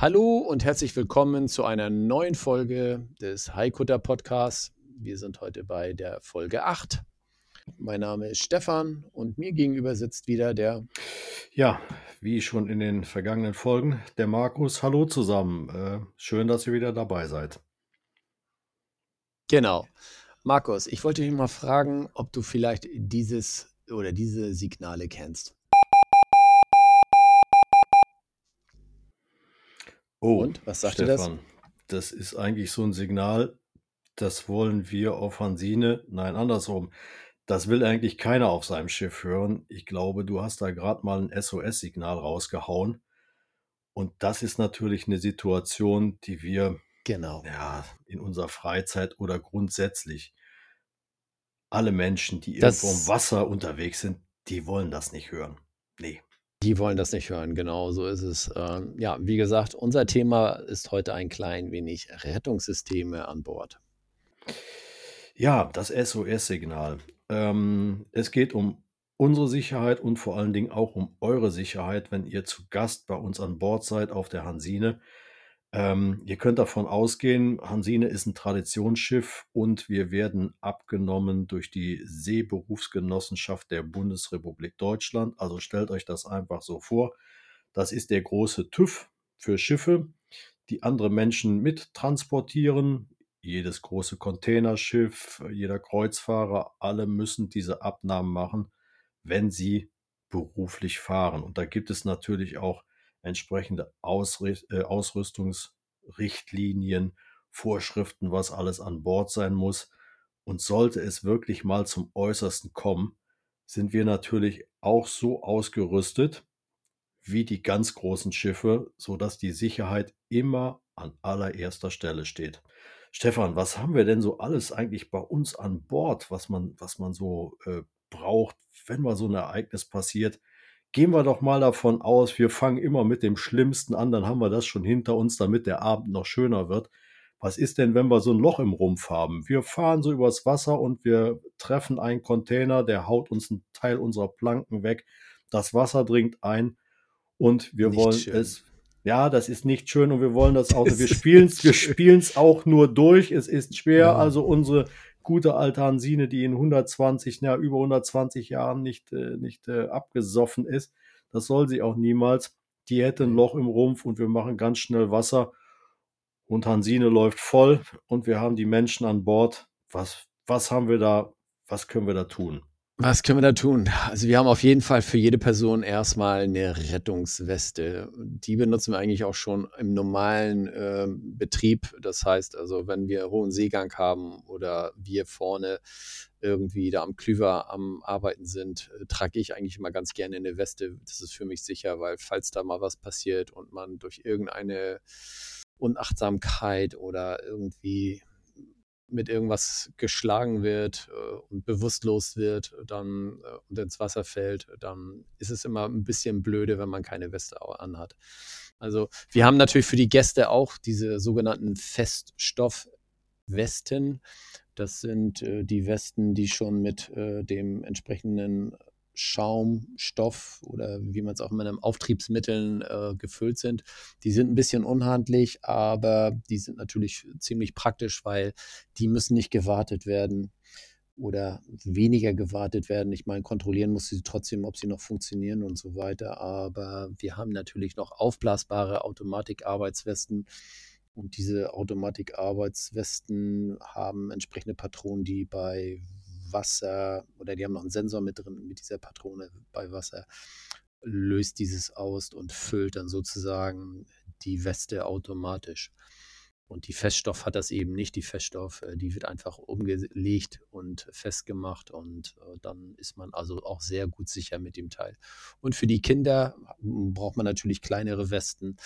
Hallo und herzlich willkommen zu einer neuen Folge des Haikutter Podcasts. Wir sind heute bei der Folge 8. Mein Name ist Stefan und mir gegenüber sitzt wieder der. Ja, wie schon in den vergangenen Folgen, der Markus. Hallo zusammen. Äh, schön, dass ihr wieder dabei seid. Genau. Markus, ich wollte dich mal fragen, ob du vielleicht dieses oder diese Signale kennst. Oh, Und, was sagt Stefan, das? ist eigentlich so ein Signal, das wollen wir auf Hansine, nein, andersrum. Das will eigentlich keiner auf seinem Schiff hören. Ich glaube, du hast da gerade mal ein SOS-Signal rausgehauen. Und das ist natürlich eine Situation, die wir Genau. ja, in unserer Freizeit oder grundsätzlich alle Menschen, die Das- irgendwo im Wasser unterwegs sind, die wollen das nicht hören. Nee. Die wollen das nicht hören, genau so ist es. Ähm, ja, wie gesagt, unser Thema ist heute ein klein wenig Rettungssysteme an Bord. Ja, das SOS-Signal. Ähm, es geht um unsere Sicherheit und vor allen Dingen auch um eure Sicherheit, wenn ihr zu Gast bei uns an Bord seid auf der Hansine. Ähm, ihr könnt davon ausgehen, Hansine ist ein Traditionsschiff und wir werden abgenommen durch die Seeberufsgenossenschaft der Bundesrepublik Deutschland. Also stellt euch das einfach so vor. Das ist der große TÜV für Schiffe, die andere Menschen mittransportieren. Jedes große Containerschiff, jeder Kreuzfahrer, alle müssen diese Abnahmen machen, wenn sie beruflich fahren. Und da gibt es natürlich auch entsprechende äh, Ausrüstungsrichtlinien, Vorschriften, was alles an Bord sein muss. Und sollte es wirklich mal zum Äußersten kommen, sind wir natürlich auch so ausgerüstet wie die ganz großen Schiffe, sodass die Sicherheit immer an allererster Stelle steht. Stefan, was haben wir denn so alles eigentlich bei uns an Bord, was man, was man so äh, braucht, wenn mal so ein Ereignis passiert? Gehen wir doch mal davon aus, wir fangen immer mit dem Schlimmsten an, dann haben wir das schon hinter uns, damit der Abend noch schöner wird. Was ist denn, wenn wir so ein Loch im Rumpf haben? Wir fahren so übers Wasser und wir treffen einen Container, der haut uns einen Teil unserer Planken weg. Das Wasser dringt ein und wir Nicht wollen schön. es. Ja, das ist nicht schön und wir wollen das auch. Wir spielen es, wir spielen es auch nur durch. Es ist schwer. Ja. Also unsere gute alte Hansine, die in 120, ja, über 120 Jahren nicht, äh, nicht äh, abgesoffen ist, das soll sie auch niemals. Die hätte ein Loch im Rumpf und wir machen ganz schnell Wasser und Hansine läuft voll und wir haben die Menschen an Bord. Was, was haben wir da? Was können wir da tun? Was können wir da tun? Also wir haben auf jeden Fall für jede Person erstmal eine Rettungsweste. Die benutzen wir eigentlich auch schon im normalen äh, Betrieb. Das heißt also, wenn wir hohen Seegang haben oder wir vorne irgendwie da am Klüver am Arbeiten sind, äh, trage ich eigentlich immer ganz gerne eine Weste. Das ist für mich sicher, weil falls da mal was passiert und man durch irgendeine Unachtsamkeit oder irgendwie mit irgendwas geschlagen wird äh, und bewusstlos wird dann äh, und ins Wasser fällt, dann ist es immer ein bisschen blöde, wenn man keine Weste anhat. Also wir haben natürlich für die Gäste auch diese sogenannten Feststoffwesten. Das sind äh, die Westen, die schon mit äh, dem entsprechenden Schaumstoff oder wie man es auch immer nennt, Auftriebsmitteln äh, gefüllt sind. Die sind ein bisschen unhandlich, aber die sind natürlich ziemlich praktisch, weil die müssen nicht gewartet werden oder weniger gewartet werden. Ich meine, kontrollieren muss sie trotzdem, ob sie noch funktionieren und so weiter. Aber wir haben natürlich noch aufblasbare Automatik-Arbeitswesten. Und diese Automatik-Arbeitswesten haben entsprechende Patronen, die bei Wasser oder die haben noch einen Sensor mit drin. Mit dieser Patrone bei Wasser löst dieses aus und füllt dann sozusagen die Weste automatisch. Und die Feststoff hat das eben nicht. Die Feststoff, äh, die wird einfach umgelegt und festgemacht und äh, dann ist man also auch sehr gut sicher mit dem Teil. Und für die Kinder m, braucht man natürlich kleinere Westen.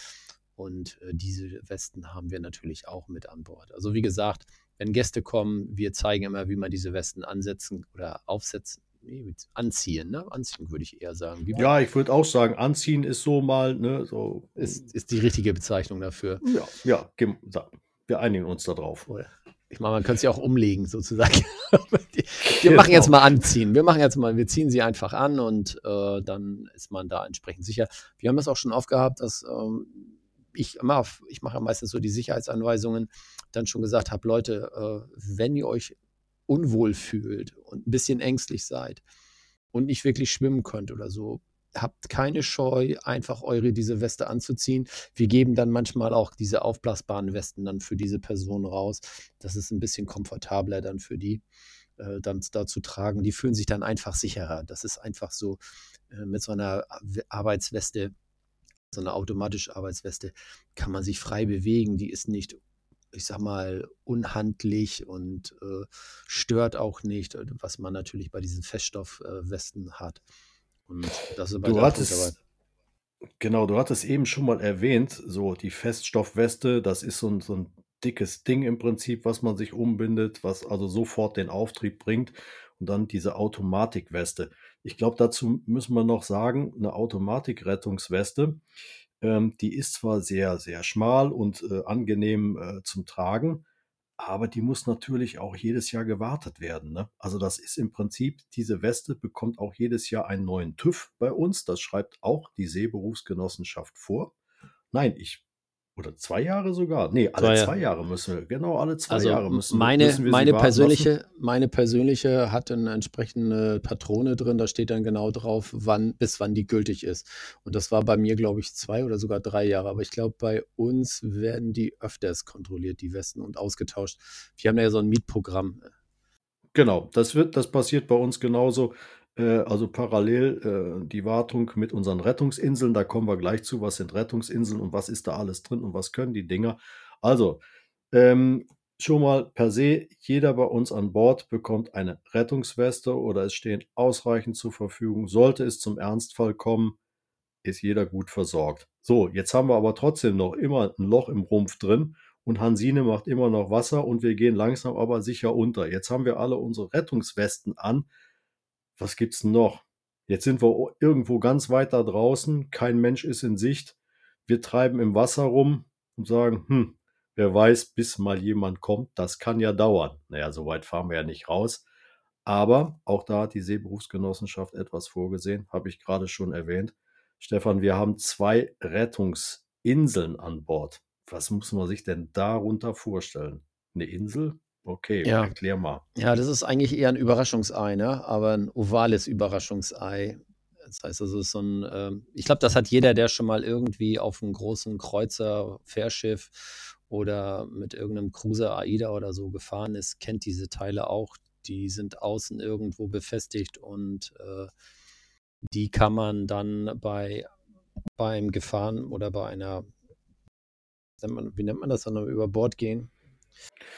Und äh, diese Westen haben wir natürlich auch mit an Bord. Also wie gesagt, wenn Gäste kommen, wir zeigen immer, wie man diese Westen ansetzen oder aufsetzen. Nee, anziehen, ne? Anziehen würde ich eher sagen. Wie Ja, ich würde auch sagen, anziehen ist so mal, ne, so. ist, ist die richtige Bezeichnung dafür. Ja, ja, wir einigen uns da drauf. Oder- Ich meine, man könnte ja auch umlegen, sozusagen. wir Genau. machen jetzt mal anziehen. Wir machen jetzt mal, wir ziehen sie einfach an und äh, dann ist man da entsprechend sicher. Wir haben es auch schon oft gehabt, dass ähm, ich immer, ich mache ja meistens so die Sicherheitsanweisungen, dann schon gesagt habe, Leute, äh, wenn ihr euch unwohl fühlt und ein bisschen ängstlich seid und nicht wirklich schwimmen könnt oder so, habt keine Scheu, einfach eure diese Weste anzuziehen. Wir geben dann manchmal auch diese aufblasbaren Westen dann für diese Person raus. Das ist ein bisschen komfortabler dann für die, äh, dann da zu tragen. Die fühlen sich dann einfach sicherer. Das ist einfach so äh, mit so einer Arbeitsweste, so einer automatische Arbeitsweste, kann man sich frei bewegen. Die ist nicht, ich sag mal, unhandlich und äh, stört auch nicht, äh, was man natürlich bei diesen Feststoffwesten hat. Und das ist bei Du der Punkt hattest, genau, du hattest eben schon mal erwähnt, so die Feststoffweste, das ist so ein, so ein dickes Ding im Prinzip, was man sich umbindet, was also sofort den Auftrieb bringt. Und dann diese Automatikweste. Ich glaube, dazu müssen wir noch sagen, eine Automatikrettungsweste, ähm, die ist zwar sehr, sehr schmal und äh, angenehm äh, zum Tragen, aber die muss natürlich auch jedes Jahr gewartet werden. Ne? Also das ist im Prinzip, diese Weste bekommt auch jedes Jahr einen neuen TÜV bei uns. Das schreibt auch die Seeberufsgenossenschaft vor. Nein, ich, oder zwei Jahre sogar? Nee, alle Zwei zwei, Jahre. Müssen wir, genau, alle zwei Also Jahre müssen, meine, müssen wir meine, lassen. persönliche, meine persönliche hat eine entsprechende Patrone drin, da steht dann genau drauf, wann, bis wann die gültig ist. Und das war bei mir, glaube ich, zwei oder sogar drei Jahre. Aber ich glaube, bei uns werden die öfters kontrolliert, die Westen, und ausgetauscht. Wir haben ja so ein Mietprogramm. Genau, das wird, das passiert bei uns genauso. Äh, also parallel äh, die Wartung mit unseren Rettungsinseln, da kommen wir gleich zu, was sind Rettungsinseln und was ist da alles drin und was können die Dinger. Also, ähm, schon mal per se, jeder bei uns an Bord bekommt eine Rettungsweste oder es stehen ausreichend zur Verfügung. Sollte es zum Ernstfall kommen, ist jeder gut versorgt. So, jetzt haben wir aber trotzdem noch immer ein Loch im Rumpf drin und Hansine macht immer noch Wasser und wir gehen langsam aber sicher unter. Jetzt haben wir alle unsere Rettungswesten an. Was gibt's denn noch? Jetzt sind wir irgendwo ganz weit da draußen, kein Mensch ist in Sicht. Wir treiben im Wasser rum und sagen, hm, wer weiß, bis mal jemand kommt, das kann ja dauern. Naja, so weit fahren wir ja nicht raus. Aber auch da hat die Seeberufsgenossenschaft etwas vorgesehen, habe ich gerade schon erwähnt. Stefan, wir haben zwei Rettungsinseln an Bord. Was muss man sich denn darunter vorstellen? Eine Insel? Okay, Ja. erklär mal. Ja, das ist eigentlich eher ein Überraschungsei, ne? aber ein ovales Überraschungsei. Das heißt also, es ist so ein, ähm, ich glaube, das hat jeder, der schon mal irgendwie auf einem großen Kreuzer, Fährschiff oder mit irgendeinem Cruiser AIDA oder so gefahren ist, kennt diese Teile auch. Die sind außen irgendwo befestigt und äh, die kann man dann bei beim Gefahren oder bei einer, wie nennt man das dann, über Bord gehen?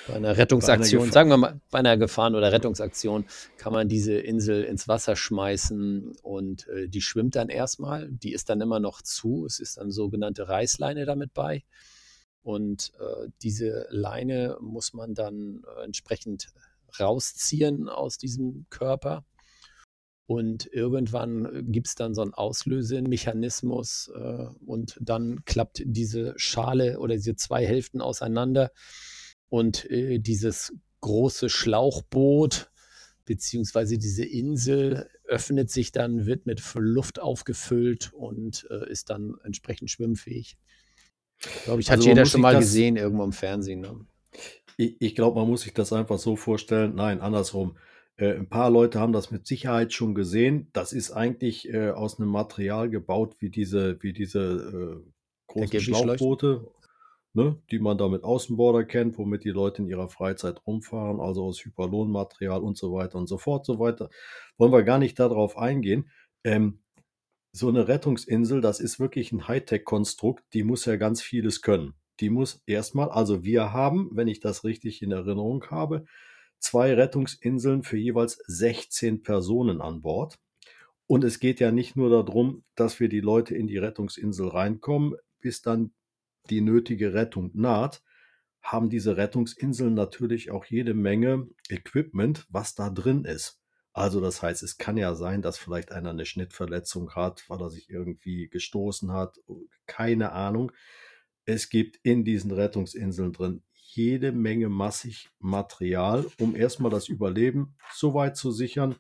Bei einer Rettungsaktion, Gefahr- sagen wir mal, bei einer Gefahren- oder Rettungsaktion kann man diese Insel ins Wasser schmeißen und äh, die schwimmt dann erstmal. Die ist dann immer noch zu. Es ist dann sogenannte Reißleine damit bei. Und äh, diese Leine muss man dann äh, entsprechend rausziehen aus diesem Körper. Und irgendwann gibt es dann so einen Auslösemechanismus äh, und dann klappt diese Schale oder diese zwei Hälften auseinander und äh, dieses große Schlauchboot beziehungsweise diese Insel öffnet sich dann, wird mit Luft aufgefüllt und äh, ist dann entsprechend schwimmfähig. Glaube ich, hat Also jeder schon mal gesehen irgendwo im Fernsehen. Ne? Ich, ich glaube, man muss sich das einfach so vorstellen. Nein, andersrum. Äh, ein paar Leute haben das mit Sicherheit schon gesehen. Das ist eigentlich äh, aus einem Material gebaut wie diese, wie diese äh, großen? Schlauchboote, ne, die man da mit Außenborder kennt, womit die Leute in ihrer Freizeit rumfahren, also aus Hyperlonmaterial und so weiter und so fort, so weiter. Wollen wir gar nicht darauf eingehen. Ähm, so eine Rettungsinsel, das ist wirklich ein Hightech-Konstrukt, die muss ja ganz vieles können. Die muss erstmal, also wir haben, wenn ich das richtig in Erinnerung habe, zwei Rettungsinseln für jeweils 16 Personen an Bord. Und es geht ja nicht nur darum, dass wir die Leute in die Rettungsinsel reinkommen, bis dann die nötige Rettung naht, haben diese Rettungsinseln natürlich auch jede Menge Equipment, was da drin ist. Also das heißt, es kann ja sein, dass vielleicht einer eine Schnittverletzung hat, weil er sich irgendwie gestoßen hat, keine Ahnung. Es gibt in diesen Rettungsinseln drin jede Menge massig Material, um erstmal das Überleben so weit zu sichern,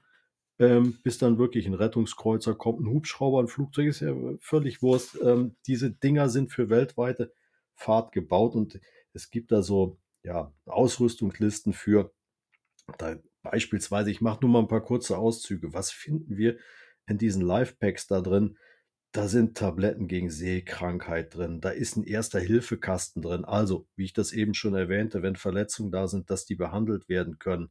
ähm, bis dann wirklich ein Rettungskreuzer kommt, ein Hubschrauber, ein Flugzeug, ist ja völlig Wurst. Ähm, diese Dinger sind für weltweite Fahrt gebaut und es gibt da so ja, Ausrüstungslisten für. Da beispielsweise, ich mache nur mal ein paar kurze Auszüge. Was finden wir in diesen Life-Packs da drin? Da sind Tabletten gegen Seekrankheit drin. Da ist ein Erster-Hilfe-Kasten drin. Also, wie ich das eben schon erwähnte, wenn Verletzungen da sind, dass die behandelt werden können.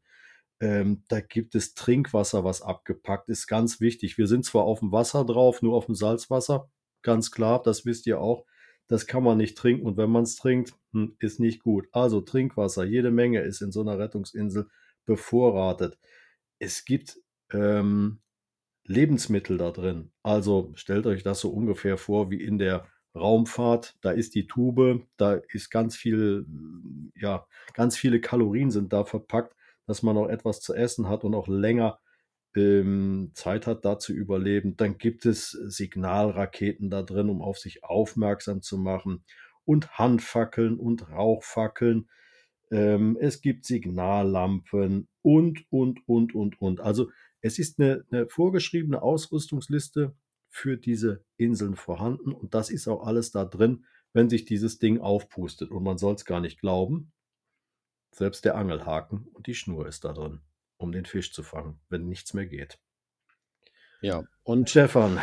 Ähm, da gibt es Trinkwasser, was abgepackt ist. Ganz wichtig. Wir sind zwar auf dem Wasser drauf, nur auf dem Salzwasser. Ganz klar, das wisst ihr auch. Das kann man nicht trinken und wenn man es trinkt, hm, ist nicht gut. Also Trinkwasser, jede Menge ist in so einer Rettungsinsel bevorratet. Es gibt ähm, Lebensmittel da drin. Also stellt euch das so ungefähr vor wie in der Raumfahrt. Da ist die Tube, da ist ganz viel, ja, ganz viele Kalorien sind da verpackt, dass man auch etwas zu essen hat und auch länger ähm, Zeit hat, da zu überleben. Dann gibt es Signalraketen da drin, um auf sich aufmerksam zu machen und Handfackeln und Rauchfackeln. Ähm, es gibt Signallampen und, und, und, und, und. Also es ist eine, eine vorgeschriebene Ausrüstungsliste für diese Inseln vorhanden und das ist auch alles da drin, wenn sich dieses Ding aufpustet. Und man soll es gar nicht glauben, selbst der Angelhaken und die Schnur ist da drin um den Fisch zu fangen, wenn nichts mehr geht. Ja, und Stefan.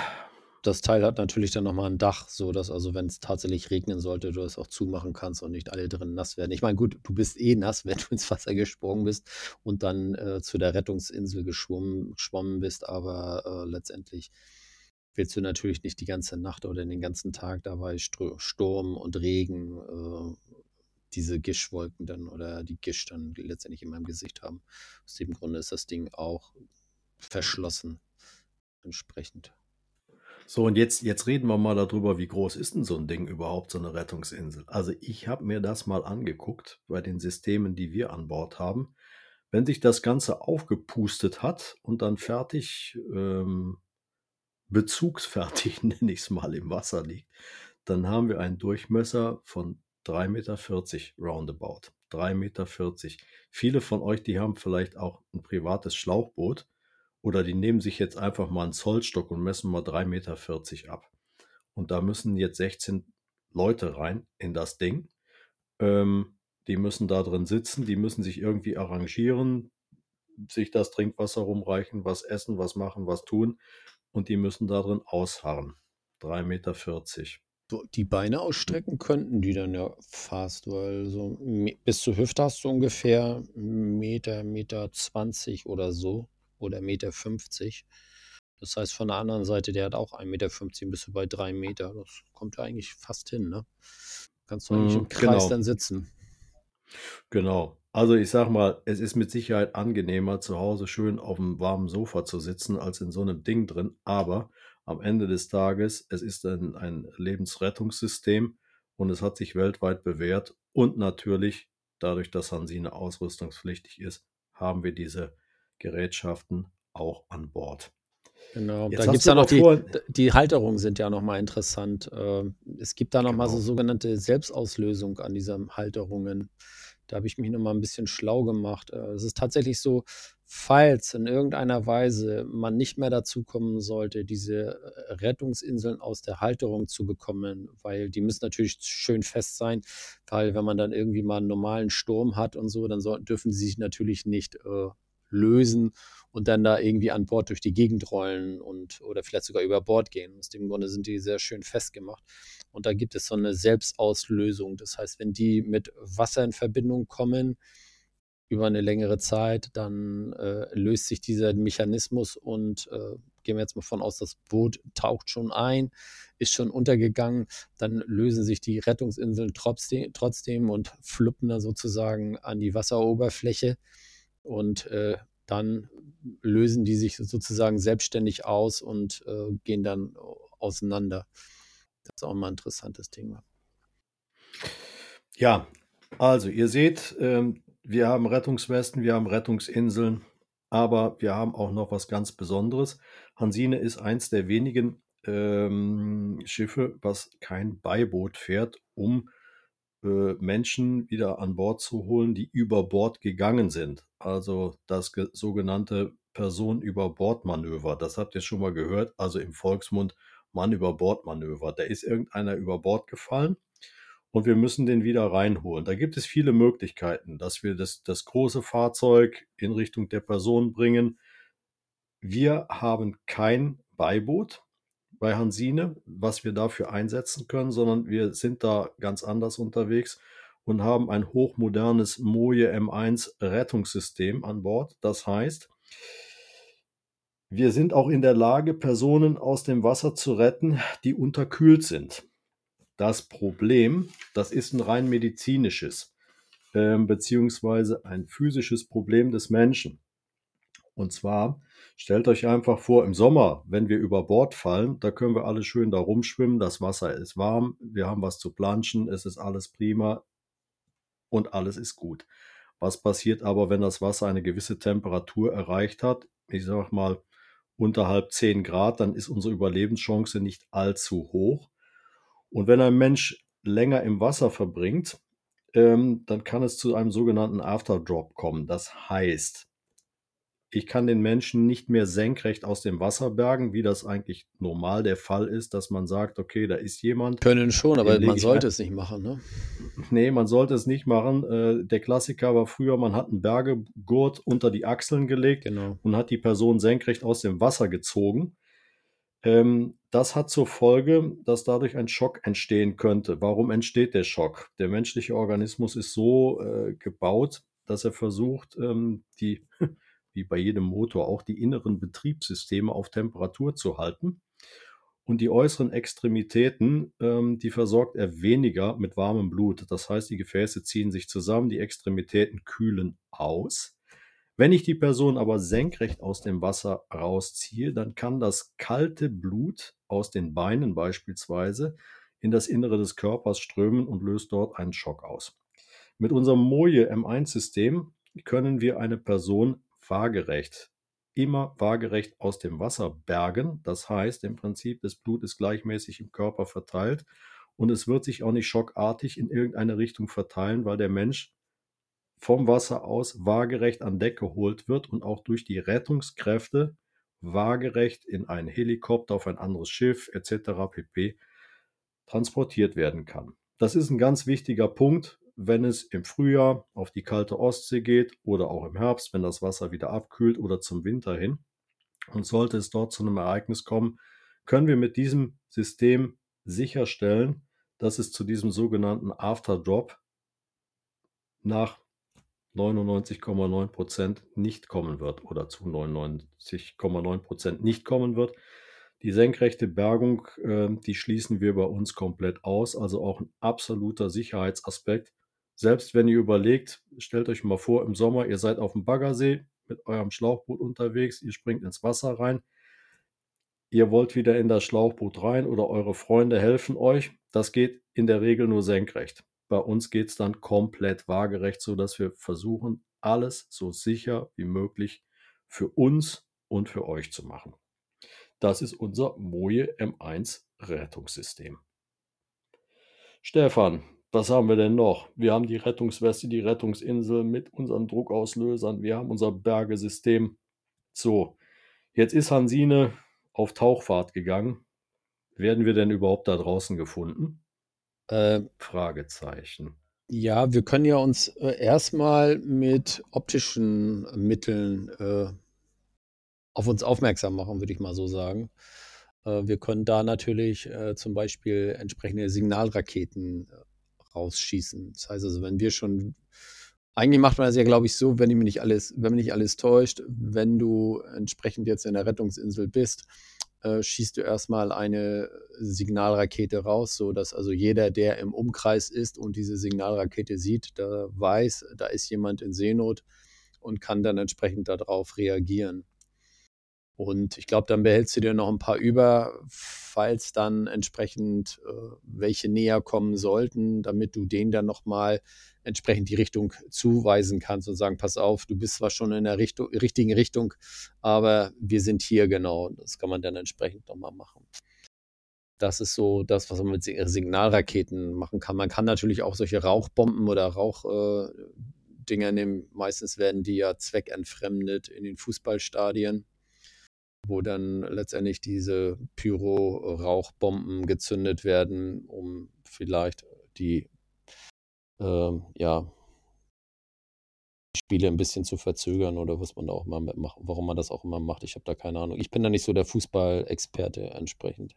Das Teil hat natürlich dann nochmal ein Dach, so dass also, wenn es tatsächlich regnen sollte, du es auch zumachen kannst und nicht alle drin nass werden. Ich meine, gut, du bist eh nass, wenn du ins Wasser gesprungen bist und dann äh, zu der Rettungsinsel geschwommen, geschwommen bist, aber äh, letztendlich willst du natürlich nicht die ganze Nacht oder den ganzen Tag dabei Sturm und Regen äh, diese Gischwolken dann oder die Gisch dann letztendlich in meinem Gesicht haben. Aus dem Grunde ist das Ding auch verschlossen entsprechend. So, und jetzt, jetzt reden wir mal darüber, wie groß ist denn so ein Ding überhaupt, so eine Rettungsinsel? Also ich habe mir das mal angeguckt bei den Systemen, die wir an Bord haben. Wenn sich das Ganze aufgepustet hat und dann fertig, ähm, bezugsfertig, nenne ich es mal, im Wasser liegt, dann haben wir einen Durchmesser von 3,40 Meter roundabout. 3,40 Meter. Viele von euch, die haben vielleicht auch ein privates Schlauchboot oder die nehmen sich jetzt einfach mal einen Zollstock und messen mal 3,40 Meter ab. Und da müssen jetzt 16 Leute rein in das Ding. Ähm, die müssen da drin sitzen, die müssen sich irgendwie arrangieren, sich das Trinkwasser rumreichen, was essen, was machen, was tun. Und die müssen da drin ausharren. 3,40 Meter die Beine ausstrecken könnten die dann ja fast, weil so bis zur Hüfte hast du ungefähr Meter, Meter 20 oder so oder Meter 50. Das heißt, von der anderen Seite, der hat auch 1,50 Meter, bist du bei 3 Meter. Das kommt ja eigentlich fast hin, ne? Kannst du eigentlich mhm, im Kreis genau. dann sitzen. Genau. Also ich sag mal, es ist mit Sicherheit angenehmer, zu Hause schön auf dem warmen Sofa zu sitzen, als in so einem Ding drin. Aber am Ende des Tages, es ist ein, ein Lebensrettungssystem und es hat sich weltweit bewährt. Und natürlich, dadurch, dass Hansine ausrüstungspflichtig ist, haben wir diese Gerätschaften auch an Bord. Genau, Jetzt da gibt es ja noch die, die Halterungen sind ja nochmal interessant. Ähm, es gibt da nochmal genau. so sogenannte Selbstauslösung an diesen Halterungen. Da habe ich mich nochmal ein bisschen schlau gemacht. Äh, es ist tatsächlich so, falls in irgendeiner Weise man nicht mehr dazu kommen sollte, diese äh, Rettungsinseln aus der Halterung zu bekommen, weil die müssen natürlich schön fest sein, weil wenn man dann irgendwie mal einen normalen Sturm hat und so, dann sollten, dürfen sie sich natürlich nicht äh, lösen und dann da irgendwie an Bord durch die Gegend rollen und oder vielleicht sogar über Bord gehen. Aus dem Grunde sind die sehr schön festgemacht. Und da gibt es so eine Selbstauslösung. Das heißt, wenn die mit Wasser in Verbindung kommen, über eine längere Zeit, dann äh, löst sich dieser Mechanismus und äh, gehen wir jetzt mal von aus, das Boot taucht schon ein, ist schon untergegangen, dann lösen sich die Rettungsinseln trotzdem, trotzdem und fluppen da sozusagen an die Wasseroberfläche und äh, dann lösen die sich sozusagen selbstständig aus und äh, gehen dann auseinander. Das ist auch mal ein interessantes Thema. Ja, also ihr seht, ähm, wir haben Rettungswesten, wir haben Rettungsinseln, aber wir haben auch noch was ganz Besonderes. Hansine ist eins der wenigen ähm, Schiffe, was kein Beiboot fährt, um Menschen wieder an Bord zu holen, die über Bord gegangen sind. Also das ge sogenannte Person-über-Bord-Manöver. Das habt ihr schon mal gehört. Also im Volksmund Mann über Bord-Manöver. Da ist irgendeiner über Bord gefallen und wir müssen den wieder reinholen. Da gibt es viele Möglichkeiten, dass wir das, das große Fahrzeug in Richtung der Person bringen. Wir haben kein Beiboot bei Hansine, was wir dafür einsetzen können, sondern wir sind da ganz anders unterwegs und haben ein hochmodernes Moje M1 Rettungssystem an Bord. Das heißt, wir sind auch in der Lage, Personen aus dem Wasser zu retten, die unterkühlt sind. Das Problem, das ist ein rein medizinisches, äh, beziehungsweise ein physisches Problem des Menschen. Und zwar stellt euch einfach vor, im Sommer, wenn wir über Bord fallen, da können wir alle schön da rumschwimmen, das Wasser ist warm, wir haben was zu planschen, es ist alles prima und alles ist gut. Was passiert aber, wenn das Wasser eine gewisse Temperatur erreicht hat? Ich sag mal unterhalb 10 Grad, dann ist unsere Überlebenschance nicht allzu hoch. Und wenn ein Mensch länger im Wasser verbringt, ähm, dann kann es zu einem sogenannten Afterdrop kommen. Das heißt, ich kann den Menschen nicht mehr senkrecht aus dem Wasser bergen, wie das eigentlich normal der Fall ist, dass man sagt, okay, da ist jemand. Können schon, aber man sollte es nicht machen, ne? Nee, man sollte es nicht machen. Äh, der Klassiker war früher, man hat einen Bergegurt unter die Achseln gelegt Genau. und hat die Person senkrecht aus dem Wasser gezogen. Ähm, das hat zur Folge, dass dadurch ein Schock entstehen könnte. Warum entsteht der Schock? Der menschliche Organismus ist so äh, gebaut, dass er versucht, ähm, die wie bei jedem Motor auch die inneren Betriebssysteme auf Temperatur zu halten. Und die äußeren Extremitäten, ähm, die versorgt er weniger mit warmem Blut. Das heißt, die Gefäße ziehen sich zusammen, die Extremitäten kühlen aus. Wenn ich die Person aber senkrecht aus dem Wasser rausziehe, dann kann das kalte Blut aus den Beinen beispielsweise in das Innere des Körpers strömen und löst dort einen Schock aus. Mit unserem Moje M1-System können wir eine Person waagerecht, immer waagerecht aus dem Wasser bergen. Das heißt im Prinzip, das Blut ist gleichmäßig im Körper verteilt und es wird sich auch nicht schockartig in irgendeine Richtung verteilen, weil der Mensch vom Wasser aus waagerecht an Deck geholt wird und auch durch die Rettungskräfte waagerecht in einen Helikopter, auf ein anderes Schiff etc. pp. transportiert werden kann. Das ist ein ganz wichtiger Punkt, wenn es im Frühjahr auf die kalte Ostsee geht oder auch im Herbst, wenn das Wasser wieder abkühlt oder zum Winter hin. Und sollte es dort zu einem Ereignis kommen, können wir mit diesem System sicherstellen, dass es zu diesem sogenannten Afterdrop nach 99,9 Prozent nicht kommen wird oder zu 99,9 Prozent nicht kommen wird. Die senkrechte Bergung, äh, die schließen wir bei uns komplett aus, also auch ein absoluter Sicherheitsaspekt, selbst wenn ihr überlegt, stellt euch mal vor, im Sommer, ihr seid auf dem Baggersee mit eurem Schlauchboot unterwegs, ihr springt ins Wasser rein, ihr wollt wieder in das Schlauchboot rein oder eure Freunde helfen euch. Das geht in der Regel nur senkrecht. Bei uns geht es dann komplett waagerecht, sodass wir versuchen, alles so sicher wie möglich für uns und für euch zu machen. Das ist unser Moje M1 Rettungssystem. Stefan, was haben wir denn noch? Wir haben die Rettungsweste, die Rettungsinsel mit unseren Druckauslösern. Wir haben unser Bergesystem. So, jetzt ist Hansine auf Tauchfahrt gegangen. Werden wir denn überhaupt da draußen gefunden? Äh, Fragezeichen. ja, wir können ja uns äh, erstmal mit optischen Mitteln äh, auf uns aufmerksam machen, würde ich mal so sagen. Äh, wir können da natürlich äh, zum Beispiel entsprechende Signalraketen äh, rausschießen. Das heißt also, wenn wir schon, eigentlich macht man das ja, glaube ich, so, wenn mich nicht alles, wenn mich nicht alles täuscht, wenn du entsprechend jetzt in der Rettungsinsel bist, äh, schießt du erstmal eine Signalrakete raus, so dass also jeder, der im Umkreis ist und diese Signalrakete sieht, da weiß, da ist jemand in Seenot und kann dann entsprechend darauf reagieren. Und ich glaube, dann behältst du dir noch ein paar über, falls dann entsprechend äh, welche näher kommen sollten, damit du denen dann nochmal entsprechend die Richtung zuweisen kannst und sagen, pass auf, du bist zwar schon in der Richtung, richtigen Richtung, aber wir sind hier genau. Das kann man dann entsprechend nochmal machen. Das ist so das, was man mit Signalraketen machen kann. Man kann natürlich auch solche Rauchbomben oder Rauchdinger äh, nehmen. Meistens werden die ja zweckentfremdet in den Fußballstadien wo dann letztendlich diese Pyro-Rauchbomben gezündet werden, um vielleicht die, äh, ja, Spiele ein bisschen zu verzögern oder was man da auch immer macht, warum man das auch immer macht. Ich habe da keine Ahnung. Ich bin da nicht so der Fußballexperte entsprechend.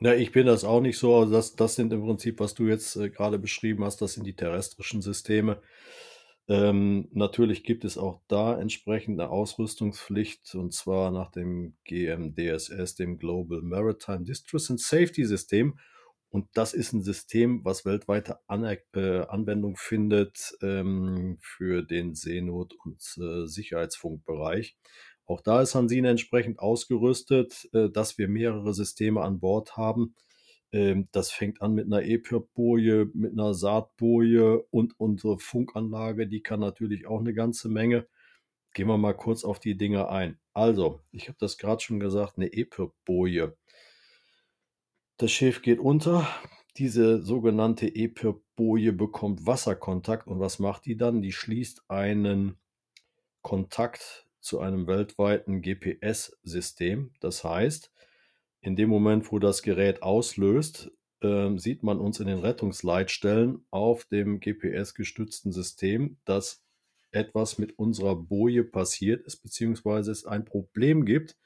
Ja, ich bin das auch nicht so. Also das, das sind im Prinzip, was du jetzt äh, gerade beschrieben hast, das sind die terrestrischen Systeme. Ähm, natürlich gibt es auch da entsprechend eine Ausrüstungspflicht und zwar nach dem GMDSS, dem Global Maritime Distress and Safety System. Und das ist ein System, was weltweite An äh, Anwendung findet ähm, für den Seenot- und äh, Sicherheitsfunkbereich. Auch da ist Hansine entsprechend ausgerüstet, äh, dass wir mehrere Systeme an Bord haben, ähm, das fängt an mit einer EPIRB-Boje, mit einer Saatboje und unsere Funkanlage, die kann natürlich auch eine ganze Menge. Gehen wir mal kurz auf die Dinge ein. Also, ich habe das gerade schon gesagt, eine EPIRB-Boje. Das Schiff geht unter. Diese sogenannte EPIRB-Boje bekommt Wasserkontakt. Und was macht die dann? Die schließt einen Kontakt zu einem weltweiten GPS-System. Das heißt, in dem Moment, wo das Gerät auslöst, äh, sieht man uns in den Rettungsleitstellen auf dem GPS-gestützten System, dass etwas mit unserer Boje passiert ist, beziehungsweise es ein Problem gibt,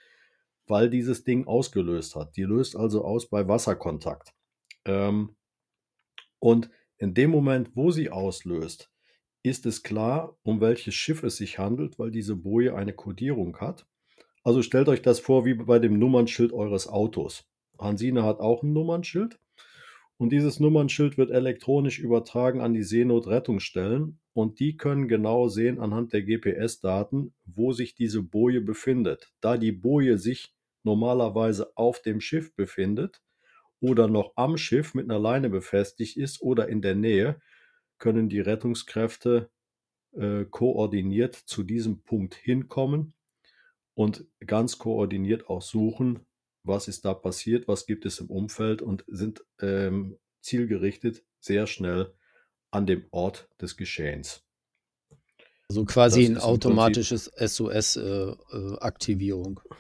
weil dieses Ding ausgelöst hat. Die löst also aus bei Wasserkontakt. Ähm, und in dem Moment, wo sie auslöst, ist es klar, um welches Schiff es sich handelt, weil diese Boje eine Kodierung hat. Also stellt euch das vor wie bei dem Nummernschild eures Autos. Hansine hat auch ein Nummernschild und dieses Nummernschild wird elektronisch übertragen an die Seenotrettungsstellen und die können genau sehen anhand der GPS-Daten, wo sich diese Boje befindet. Da die Boje sich normalerweise auf dem Schiff befindet oder noch am Schiff mit einer Leine befestigt ist oder in der Nähe, können die Rettungskräfte äh, koordiniert zu diesem Punkt hinkommen und ganz koordiniert auch suchen, was ist da passiert, was gibt es im Umfeld und sind ähm, zielgerichtet sehr schnell an dem Ort des Geschehens. Also quasi ein automatisches SOS-Aktivierung. Äh, äh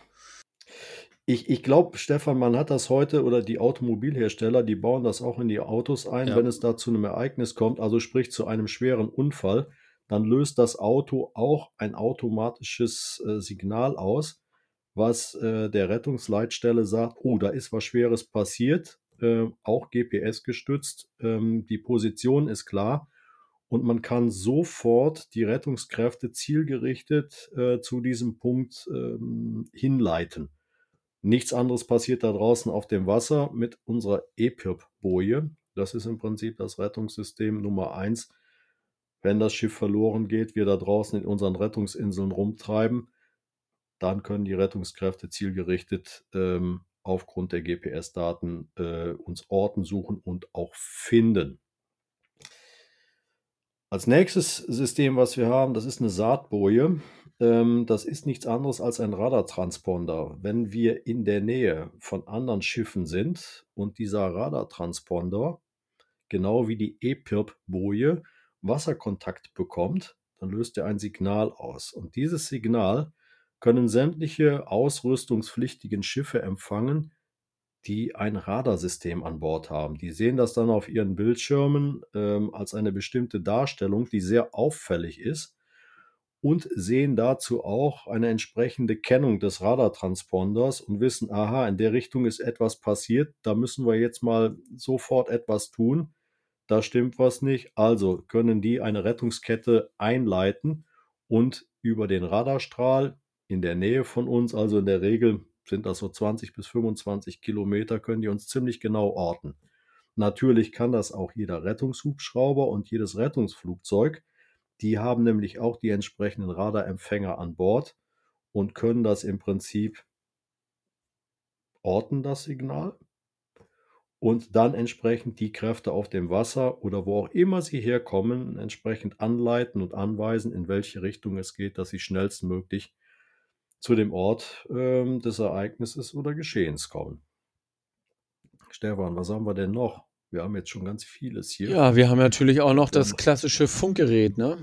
ich, ich glaube, Stefan, man hat das heute oder die Automobilhersteller, die bauen das auch in die Autos ein, ja. wenn es da zu einem Ereignis kommt, also sprich zu einem schweren Unfall dann löst das Auto auch ein automatisches äh, Signal aus, was äh, der Rettungsleitstelle sagt, oh, da ist was Schweres passiert, äh, auch GPS gestützt, ähm, die Position ist klar und man kann sofort die Rettungskräfte zielgerichtet äh, zu diesem Punkt ähm, hinleiten. Nichts anderes passiert da draußen auf dem Wasser mit unserer EPIRB-Boje. Das ist im Prinzip das Rettungssystem Nummer 1 wenn das Schiff verloren geht, wir da draußen in unseren Rettungsinseln rumtreiben, dann können die Rettungskräfte zielgerichtet ähm, aufgrund der GPS-Daten äh, uns Orten suchen und auch finden. Als nächstes System, was wir haben, das ist eine Saatboje. Ähm, das ist nichts anderes als ein Radartransponder. Wenn wir in der Nähe von anderen Schiffen sind und dieser Radartransponder, genau wie die EPIRB-Boje, Wasserkontakt bekommt, dann löst er ein Signal aus. Und dieses Signal können sämtliche ausrüstungspflichtigen Schiffe empfangen, die ein Radarsystem an Bord haben. Die sehen das dann auf ihren Bildschirmen ähm, als eine bestimmte Darstellung, die sehr auffällig ist und sehen dazu auch eine entsprechende Kennung des Radartransponders und wissen, aha, in der Richtung ist etwas passiert, da müssen wir jetzt mal sofort etwas tun da stimmt was nicht. Also können die eine Rettungskette einleiten und über den Radarstrahl in der Nähe von uns, also in der Regel sind das so 20 bis 25 Kilometer, können die uns ziemlich genau orten. Natürlich kann das auch jeder Rettungshubschrauber und jedes Rettungsflugzeug. Die haben nämlich auch die entsprechenden Radarempfänger an Bord und können das im Prinzip orten, das Signal, und dann entsprechend die Kräfte auf dem Wasser oder wo auch immer sie herkommen, entsprechend anleiten und anweisen, in welche Richtung es geht, dass sie schnellstmöglich zu dem Ort ähm, des Ereignisses oder Geschehens kommen. Stefan, was haben wir denn noch? Wir haben jetzt schon ganz vieles hier. Ja, wir haben natürlich auch noch das klassische Funkgerät, ne?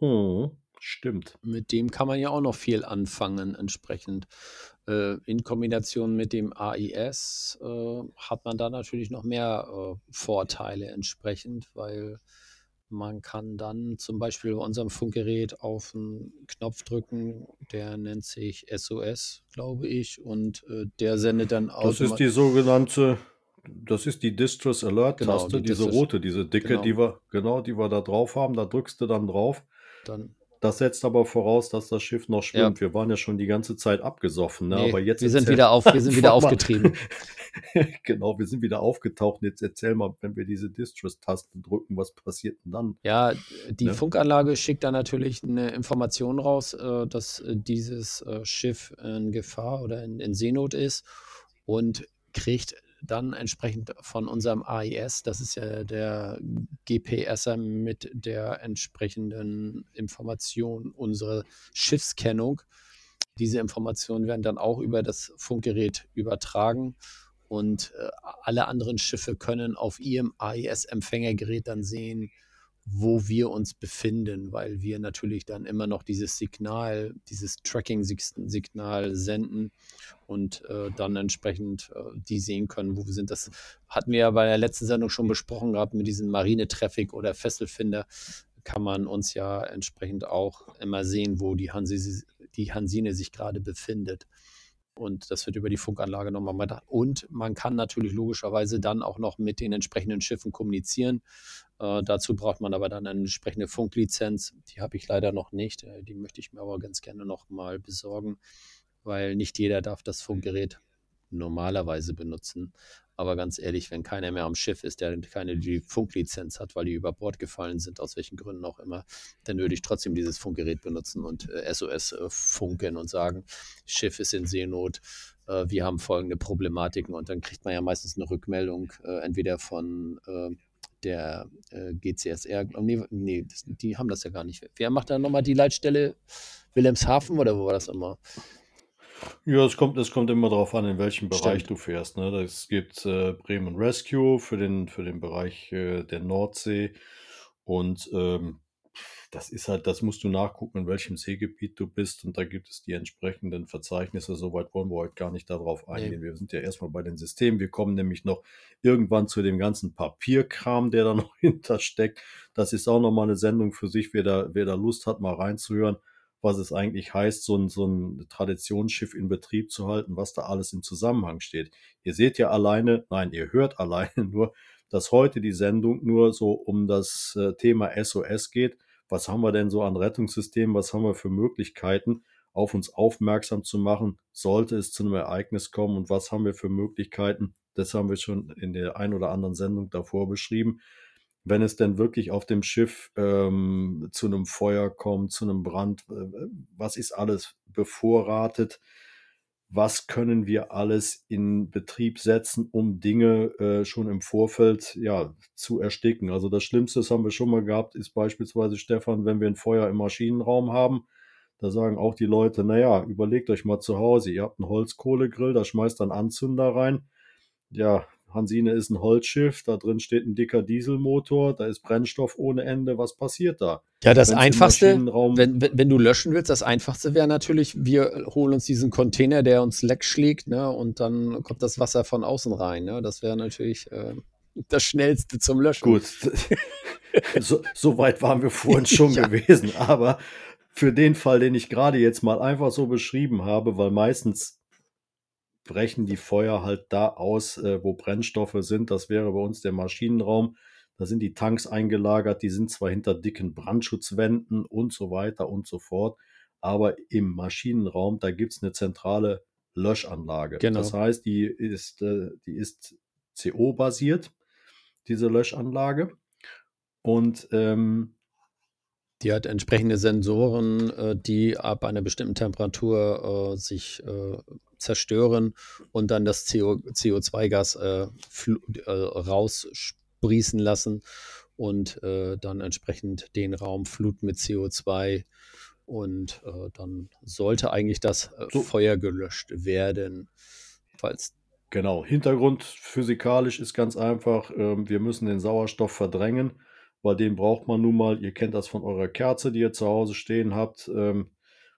Hm, stimmt. Mit dem kann man ja auch noch viel anfangen, entsprechend. Äh, in Kombination mit dem AIS äh, hat man da natürlich noch mehr äh, Vorteile entsprechend, weil man kann dann zum Beispiel bei unserem Funkgerät auf einen Knopf drücken, der nennt sich SOS, glaube ich, und äh, der sendet dann auch. Das ist die sogenannte, das ist die Distress Alert Genau, Taste, die diese rote, diese dicke, genau. die wir, genau, die wir da drauf haben. Da drückst du dann drauf. dann. Das setzt aber voraus, dass das Schiff noch schwimmt. Wir waren ja schon die ganze Zeit abgesoffen, ne? Nee, aber jetzt wir sind wieder auf, wir sind wieder aufgetrieben. genau, wir sind wieder aufgetaucht. Jetzt erzähl mal, wenn wir diese Distress-Taste drücken, was passiert denn dann? Ja, die Ne? Funkanlage schickt dann natürlich eine Information raus, äh, dass äh, dieses äh, Schiff in Gefahr oder in, in Seenot ist und kriegt dann entsprechend von unserem AIS, das ist ja der GPSer mit der entsprechenden Information, unsere Schiffskennung. Diese Informationen werden dann auch über das Funkgerät übertragen und äh, alle anderen Schiffe können auf ihrem AIS-Empfängergerät dann sehen, wo wir uns befinden, weil wir natürlich dann immer noch dieses Signal, dieses Tracking-Signal senden und äh, dann entsprechend äh, die sehen können, wo wir sind. Das hatten wir ja bei der letzten Sendung schon besprochen gehabt mit diesem Marine-Traffic oder Fesselfinder. Kann man uns ja entsprechend auch immer sehen, wo die, Hansi, die Hansine sich gerade befindet. Und das wird über die Funkanlage nochmal mal. Und man kann natürlich logischerweise dann auch noch mit den entsprechenden Schiffen kommunizieren. Äh, dazu braucht man aber dann eine entsprechende Funklizenz. Die habe ich leider noch nicht. Äh, die möchte ich mir aber ganz gerne noch mal besorgen, weil nicht jeder darf das Funkgerät normalerweise benutzen. Aber ganz ehrlich, wenn keiner mehr am Schiff ist, der keine die Funklizenz hat, weil die über Bord gefallen sind, aus welchen Gründen auch immer, dann würde ich trotzdem dieses Funkgerät benutzen und äh, SOS äh, funken und sagen, Schiff ist in Seenot, äh, wir haben folgende Problematiken und dann kriegt man ja meistens eine Rückmeldung, äh, entweder von äh, der äh, GCSR, oh, nee, nee das, die haben das ja gar nicht. Wer macht da nochmal die Leitstelle? Wilhelmshaven oder wo war das immer? Ja, es kommt, es kommt immer darauf an, in welchem Bereich Stimmt. du fährst. Ne? Es gibt äh, Bremen Rescue für den, für den Bereich äh, der Nordsee. Und ähm, das ist halt, das musst du nachgucken, in welchem Seegebiet du bist. Und da gibt es die entsprechenden Verzeichnisse. Soweit wollen wir heute gar nicht darauf eingehen. Wir sind ja erstmal bei den Systemen. Wir kommen nämlich noch irgendwann zu dem ganzen Papierkram, der da noch hintersteckt. Das ist auch nochmal eine Sendung für sich, wer da, wer da Lust hat, mal reinzuhören was es eigentlich heißt, so ein, so ein Traditionsschiff in Betrieb zu halten, was da alles im Zusammenhang steht. Ihr seht ja alleine, nein, ihr hört alleine nur, dass heute die Sendung nur so um das äh, Thema SOS geht. Was haben wir denn so an Rettungssystemen? Was haben wir für Möglichkeiten, auf uns aufmerksam zu machen, sollte es zu einem Ereignis kommen? Und was haben wir für Möglichkeiten? Das haben wir schon in der ein oder anderen Sendung davor beschrieben wenn es denn wirklich auf dem Schiff ähm, zu einem Feuer kommt, zu einem Brand, äh, was ist alles bevorratet? Was können wir alles in Betrieb setzen, um Dinge äh, schon im Vorfeld ja, zu ersticken? Also das Schlimmste, das haben wir schon mal gehabt, ist beispielsweise, Stefan, wenn wir ein Feuer im Maschinenraum haben, da sagen auch die Leute, naja, überlegt euch mal zu Hause, ihr habt einen Holzkohlegrill, da schmeißt dann Anzünder rein. Ja, Hansine ist ein Holzschiff, da drin steht ein dicker Dieselmotor, da ist Brennstoff ohne Ende. Was passiert da? Ja, das Wenn's Einfachste, wenn, wenn, wenn du löschen willst, das Einfachste wäre natürlich, wir holen uns diesen Container, der uns leck schlägt, ne, und dann kommt das Wasser von außen rein. Ne? Das wäre natürlich äh, das Schnellste zum Löschen. Gut, so, so weit waren wir vorhin schon Ja. gewesen. Aber für den Fall, den ich gerade jetzt mal einfach so beschrieben habe, weil meistens brechen die Feuer halt da aus, äh, wo Brennstoffe sind. Das wäre bei uns der Maschinenraum. Da sind die Tanks eingelagert, die sind zwar hinter dicken Brandschutzwänden und so weiter und so fort, aber im Maschinenraum, da gibt es eine zentrale Löschanlage. Genau. Das heißt, die ist, äh, die ist CO-basiert, diese Löschanlage. Und ähm, Die hat entsprechende Sensoren, äh, die ab einer bestimmten Temperatur äh, sich äh, zerstören und dann das CO, CO2-Gas äh, äh, raussprießen lassen und äh, dann entsprechend den Raum fluten mit CO2 und dann sollte eigentlich das so. Feuer gelöscht werden, falls Genau, Hintergrund physikalisch ist ganz einfach, ähm, wir müssen den Sauerstoff verdrängen weil den braucht man nun mal. Ihr kennt das von eurer Kerze, die ihr zu Hause stehen habt. Ähm,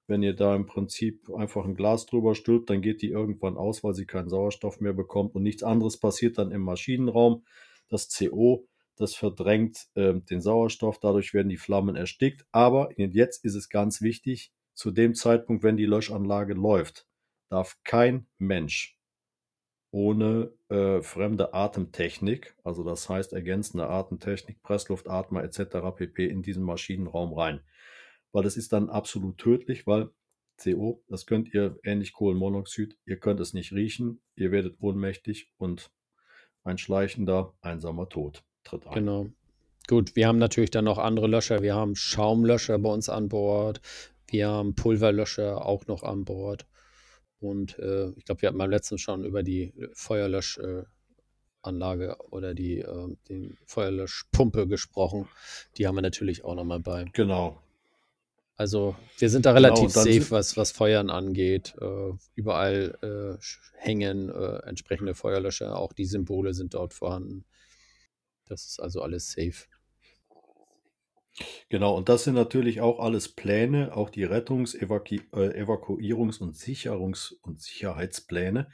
wenn ihr da im Prinzip einfach ein Glas drüber stülpt, dann geht die irgendwann aus, weil sie keinen Sauerstoff mehr bekommt und nichts anderes passiert dann im Maschinenraum. Das CO, das verdrängt äh, den Sauerstoff, dadurch werden die Flammen erstickt. Aber jetzt ist es ganz wichtig, zu dem Zeitpunkt, wenn die Löschanlage läuft, darf kein Mensch ohne äh, fremde Atemtechnik, also das heißt ergänzende Atemtechnik, Pressluftatmer etc. pp. in diesen Maschinenraum rein. Weil das ist dann absolut tödlich, weil CO, das könnt ihr ähnlich Kohlenmonoxid, ihr könnt es nicht riechen, ihr werdet ohnmächtig und ein schleichender, einsamer Tod tritt ein. Genau. Gut, wir haben natürlich dann noch andere Löscher. Wir haben Schaumlöscher bei uns an Bord. Wir haben Pulverlöscher auch noch an Bord. Und äh, ich glaube, wir hatten beim letzten schon über die Feuerlöschanlage äh, oder die, äh, die Feuerlöschpumpe gesprochen. Die haben wir natürlich auch nochmal bei. Genau. Also wir sind da relativ genau, safe, was, was Feuern angeht. Äh, überall äh, hängen äh, entsprechende Feuerlöscher. Auch die Symbole sind dort vorhanden. Das ist also alles safe. Genau, und das sind natürlich auch alles Pläne, auch die Rettungs-, Evaku äh, Evakuierungs- und Sicherungs- und Sicherheitspläne.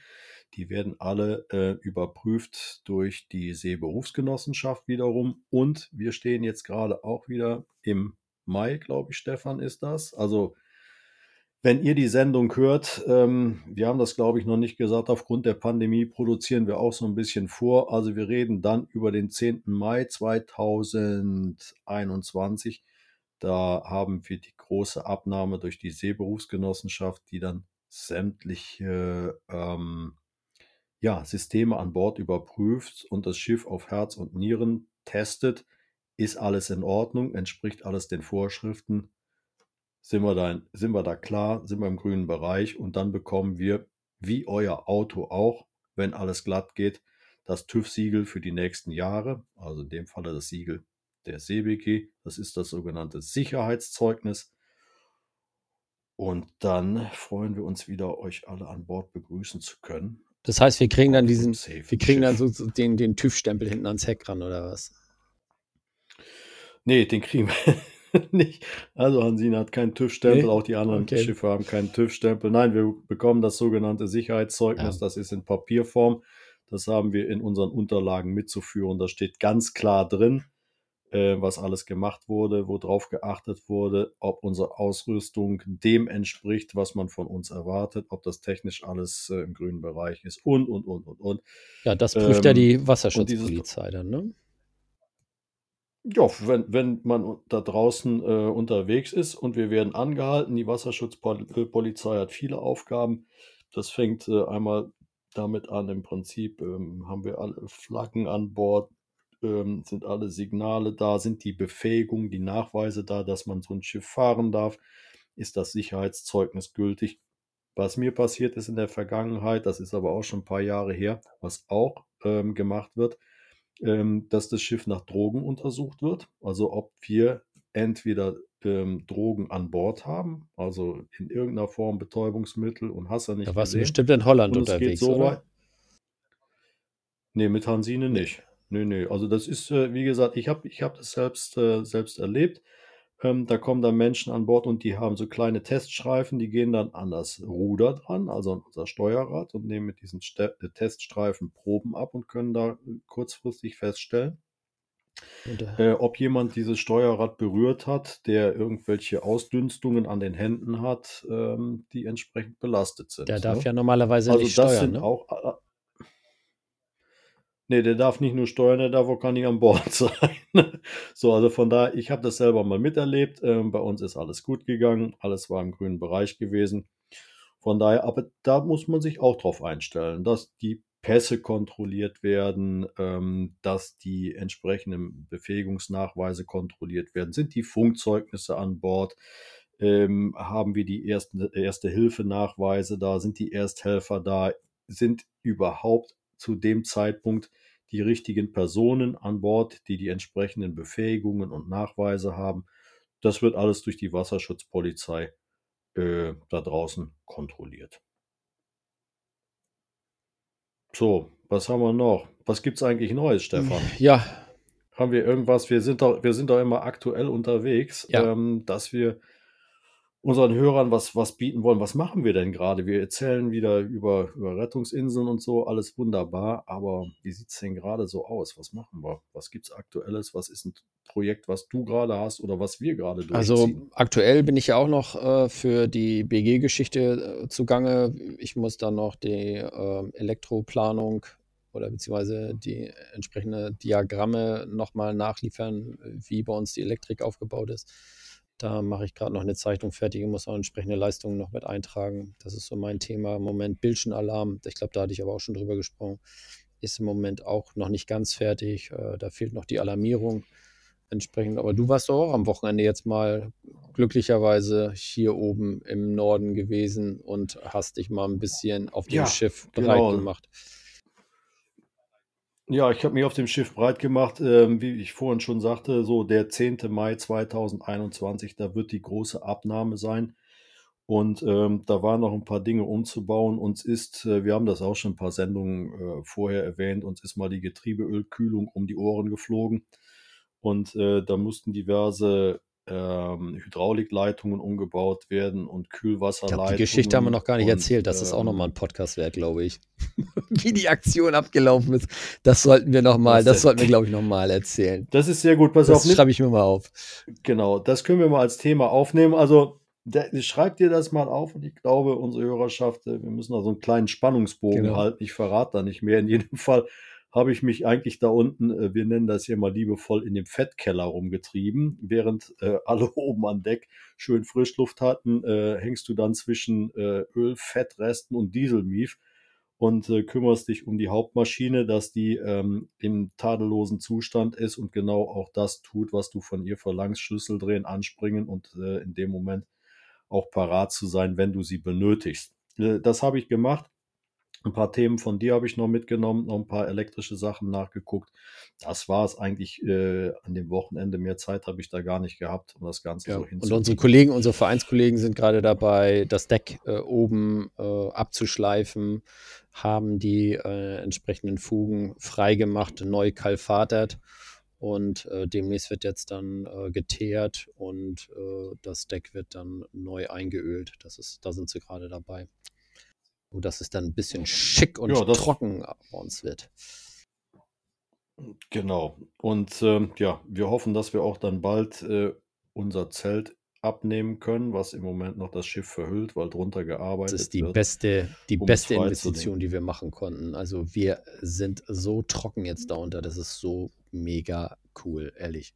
Die werden alle äh, überprüft durch die Seeberufsgenossenschaft wiederum. Und wir stehen jetzt gerade auch wieder im Mai, glaube ich, Stefan, ist das. Also wenn ihr die Sendung hört, ähm, wir haben das, glaube ich, noch nicht gesagt, aufgrund der Pandemie produzieren wir auch so ein bisschen vor. Also wir reden dann über den 10. Mai 2021. Da haben wir die große Abnahme durch die Seeberufsgenossenschaft, die dann sämtliche ähm, ja, Systeme an Bord überprüft und das Schiff auf Herz und Nieren testet. Ist alles in Ordnung? Entspricht alles den Vorschriften? Sind wir, da, sind wir da klar, sind wir im grünen Bereich und dann bekommen wir, wie euer Auto auch, wenn alles glatt geht, das TÜV-Siegel für die nächsten Jahre, also in dem Falle das Siegel der CBG, das ist das sogenannte Sicherheitszeugnis. Und dann freuen wir uns wieder, euch alle an Bord begrüßen zu können. Das heißt, wir kriegen dann diesen, wir kriegen dann so, so den, den TÜV-Stempel hinten ans Heck ran, oder was? Nee, den kriegen wir. nicht. Also Hansina hat keinen TÜV-Stempel, nee? auch die anderen okay. Schiffe haben keinen TÜV-Stempel. Nein, wir bekommen das sogenannte Sicherheitszeugnis, ja. das ist in Papierform. Das haben wir in unseren Unterlagen mitzuführen. Da steht ganz klar drin, äh, was alles gemacht wurde, worauf geachtet wurde, ob unsere Ausrüstung dem entspricht, was man von uns erwartet, ob das technisch alles äh, im grünen Bereich ist und, und, und, und, und. Ja, das prüft ähm, ja die Wasserschutzpolizei dann, ne? Ja, wenn, wenn man da draußen äh, unterwegs ist und wir werden angehalten, die Wasserschutzpolizei hat viele Aufgaben. Das fängt äh, einmal damit an, im Prinzip ähm, haben wir alle Flaggen an Bord, ähm, sind alle Signale da, sind die Befähigung, die Nachweise da, dass man so ein Schiff fahren darf, ist das Sicherheitszeugnis gültig. Was mir passiert ist in der Vergangenheit, das ist aber auch schon ein paar Jahre her, was auch ähm, gemacht wird, ähm, dass das Schiff nach Drogen untersucht wird. Also ob wir entweder ähm, Drogen an Bord haben, also in irgendeiner Form Betäubungsmittel und Hasser nicht. Da warst du bestimmt in Holland unterwegs, so oder? Nee, mit Hansine nicht. Nee, nee. Also das ist, äh, wie gesagt, ich habe ich hab das selbst, äh, selbst erlebt. Ähm, da kommen dann Menschen an Bord und die haben so kleine Teststreifen, die gehen dann an das Ruder dran, also an unser Steuerrad und nehmen mit diesen Ste äh, Teststreifen Proben ab und können da äh, kurzfristig feststellen, äh, ob jemand dieses Steuerrad berührt hat, der irgendwelche Ausdünstungen an den Händen hat, ähm, die entsprechend belastet sind. Der darf ne? ja normalerweise also nicht das steuern. Sind ne? auch, Nee, der darf nicht nur steuern, der darf auch gar nicht an Bord sein. so, also von daher, ich habe das selber mal miterlebt. Ähm, bei uns ist alles gut gegangen, alles war im grünen Bereich gewesen. Von daher, aber da muss man sich auch drauf einstellen, dass die Pässe kontrolliert werden, ähm, dass die entsprechenden Befähigungsnachweise kontrolliert werden, sind die Funkzeugnisse an Bord, ähm, haben wir die ersten, Erste-Hilfe-Nachweise da, sind die Ersthelfer da, sind überhaupt zu dem Zeitpunkt die richtigen Personen an Bord, die die entsprechenden Befähigungen und Nachweise haben. Das wird alles durch die Wasserschutzpolizei äh, da draußen kontrolliert. So, was haben wir noch? Was gibt es eigentlich Neues, Stefan? Ja. Haben wir irgendwas? Wir sind doch, wir sind doch immer aktuell unterwegs, Ja. ähm, dass wir unseren Hörern was, was bieten wollen. Was machen wir denn gerade? Wir erzählen wieder über, über Rettungsinseln und so, alles wunderbar. Aber wie sieht es denn gerade so aus? Was machen wir? Was gibt es Aktuelles? Was ist ein Projekt, was du gerade hast oder was wir gerade Also durchziehen? aktuell bin ich ja auch noch äh, für die BG-Geschichte äh, zugange. Ich muss dann noch die äh, Elektroplanung oder beziehungsweise die entsprechende Diagramme nochmal nachliefern, wie bei uns die Elektrik aufgebaut ist. Da mache ich gerade noch eine Zeichnung fertig und muss auch entsprechende Leistungen noch mit eintragen. Das ist so mein Thema im Moment. Bildschenalarm, ich glaube, da hatte ich aber auch schon drüber gesprochen, ist im Moment auch noch nicht ganz fertig. Äh, da fehlt noch die Alarmierung entsprechend. Aber du warst doch auch am Wochenende jetzt mal glücklicherweise hier oben im Norden gewesen und hast dich mal ein bisschen auf dem Ja, Schiff breit genau. gemacht. Ja, ich habe mich auf dem Schiff breit gemacht, ähm, wie ich vorhin schon sagte, so der 10. Mai 2021, da wird die große Abnahme sein. Und ähm, da waren noch ein paar Dinge umzubauen. Uns ist, äh, wir haben das auch schon ein paar Sendungen äh, vorher erwähnt, uns ist mal die Getriebeölkühlung um die Ohren geflogen. Und äh, da mussten diverse ähm, Hydraulikleitungen umgebaut werden und Kühlwasserleitungen. die Geschichte haben wir noch gar nicht und, erzählt. Das ist auch ähm, nochmal ein Podcast wert, glaube ich. Wie die Aktion abgelaufen ist. Das sollten wir nochmal, das denn? sollten wir, glaube ich, nochmal erzählen. Das ist sehr gut. Pass auf, Das schreibe ich mir mal auf. Genau, das können wir mal als Thema aufnehmen. Also der, schreib dir das mal auf und ich glaube, unsere Hörerschaft, äh, wir müssen da so einen kleinen Spannungsbogen Genau. halten. Ich verrate da nicht mehr. In jedem Fall habe ich mich eigentlich da unten, äh, wir nennen das hier mal liebevoll, in dem Fettkeller rumgetrieben. Während äh, alle oben an Deck schön Frischluft hatten, äh, hängst du dann zwischen äh, Öl, Fettresten und Dieselmief und äh, kümmerst dich um die Hauptmaschine, dass die ähm, im tadellosen Zustand ist und genau auch das tut, was du von ihr verlangst, Schlüssel drehen, anspringen und äh, in dem Moment auch parat zu sein, wenn du sie benötigst. Äh, das habe ich gemacht. Ein paar Themen von dir habe ich noch mitgenommen, noch ein paar elektrische Sachen nachgeguckt. Das war es eigentlich äh, an dem Wochenende. Mehr Zeit habe ich da gar nicht gehabt, um das Ganze Ja. so Und unsere hinzukriegen. Kollegen, unsere Vereinskollegen sind gerade dabei, das Deck äh, oben äh, abzuschleifen, haben die äh, entsprechenden Fugen freigemacht, neu kalfatert und äh, demnächst wird jetzt dann äh, geteert und das Deck wird dann neu eingeölt. Das ist, da sind sie gerade dabei. So dass es dann ein bisschen schick und Ja, das- trocken bei uns wird. Genau. Und ähm, ja, wir hoffen, dass wir auch dann bald äh, unser Zelt abnehmen können, was im Moment noch das Schiff verhüllt, weil drunter Das gearbeitet ist die wird. beste, die um es beste. Investition, die wir machen konnten. Also wir sind so trocken jetzt darunter. Das ist so mega cool, ehrlich.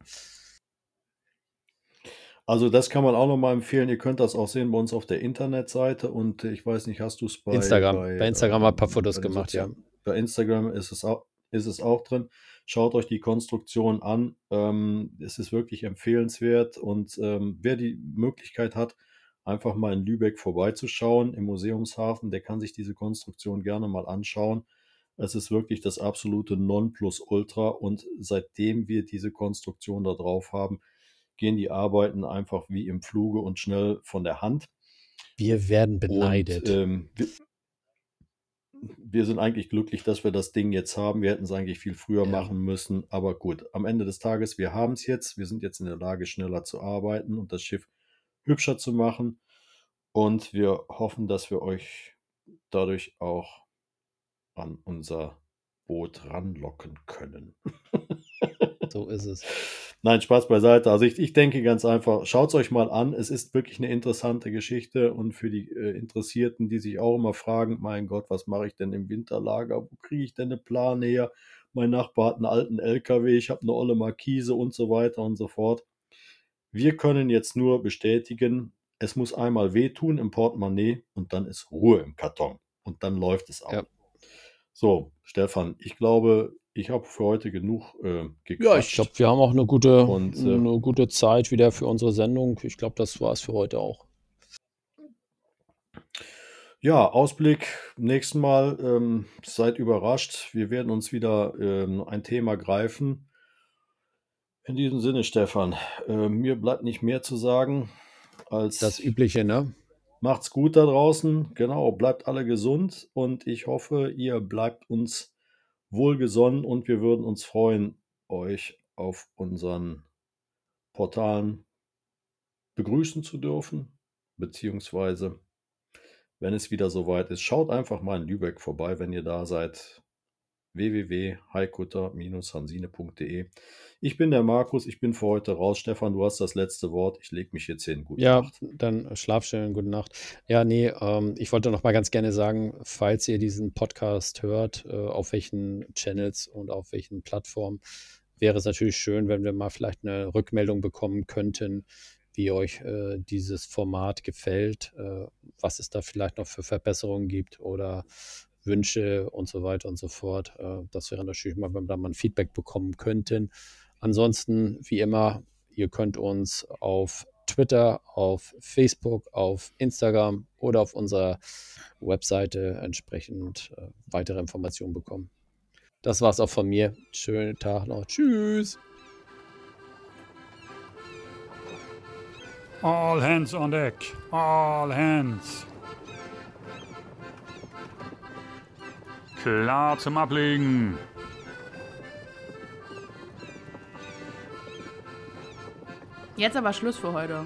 Also das kann man auch nochmal empfehlen. Ihr könnt das auch sehen bei uns auf der Internetseite und äh, ich weiß nicht, hast du es bei Instagram. Bei Instagram hab ich ein paar ähm, Fotos bei gemacht, ja. Bei Instagram ist es auch, ist es auch drin. Schaut euch die Konstruktion an. Ähm, es ist wirklich empfehlenswert und ähm, wer die Möglichkeit hat, einfach mal in Lübeck vorbeizuschauen im Museumshafen, der kann sich diese Konstruktion gerne mal anschauen. Es ist wirklich das absolute Nonplusultra und seitdem wir diese Konstruktion da drauf haben, gehen die Arbeiten einfach wie im Fluge und schnell von der Hand. Wir werden beneidet. Und ähm, wir, wir sind eigentlich glücklich, dass wir das Ding jetzt haben. Wir hätten es eigentlich viel früher Ja. machen müssen. Aber gut, am Ende des Tages, wir haben es jetzt. Wir sind jetzt in der Lage, schneller zu arbeiten und das Schiff hübscher zu machen. Und wir hoffen, dass wir euch dadurch auch an unser Boot ranlocken können. so ist es. Nein, Spaß beiseite. Also ich, ich denke ganz einfach, schaut es euch mal an. Es ist wirklich eine interessante Geschichte und für die äh, Interessierten, die sich auch immer fragen, mein Gott, was mache ich denn im Winterlager? Wo kriege ich denn eine Plane her? Mein Nachbar hat einen alten LKW, ich habe eine olle Markise und so weiter und so fort. Wir können jetzt nur bestätigen, es muss einmal wehtun im Portemonnaie und dann ist Ruhe im Karton und dann läuft es auch. Ja. So, Stefan, ich glaube, ich habe für heute genug äh, gequatscht. Ja, ich glaube, wir haben auch eine gute, Und, äh, eine gute Zeit wieder für unsere Sendung. Ich glaube, das war es für heute auch. Ja, Ausblick, nächsten Mal, ähm, seid überrascht. Wir werden uns wieder ähm, ein Thema greifen. In diesem Sinne, Stefan, äh, mir bleibt nicht mehr zu sagen als Das Übliche, ne? macht's gut da draußen. Genau, bleibt alle gesund und ich hoffe, ihr bleibt uns wohlgesonnen und wir würden uns freuen, euch auf unseren Portalen begrüßen zu dürfen, beziehungsweise wenn es wieder soweit ist, schaut einfach mal in Lübeck vorbei, wenn ihr da seid. www.heikutter-hansine.de Ich bin der Markus, ich bin für heute raus. Stefan, du hast das letzte Wort. Ich lege mich jetzt hin. Gute Ja, Nacht. dann schlaf schön, gute Nacht. Ja, nee, ähm, ich wollte noch mal ganz gerne sagen, falls ihr diesen Podcast hört, äh, auf welchen Channels und auf welchen Plattformen, wäre es natürlich schön, wenn wir mal vielleicht eine Rückmeldung bekommen könnten, wie euch äh, dieses Format gefällt, äh, was es da vielleicht noch für Verbesserungen gibt oder Wünsche und so weiter und so fort. Äh, das wäre natürlich mal, wenn wir da mal ein Feedback bekommen könnten. Ansonsten, wie immer, ihr könnt uns auf Twitter, auf Facebook, auf Instagram oder auf unserer Webseite entsprechend äh, weitere Informationen bekommen. Das war's auch von mir. Schönen Tag noch. Tschüss. All hands on deck. All hands. Klar zum Ablegen. Jetzt aber Schluss für heute.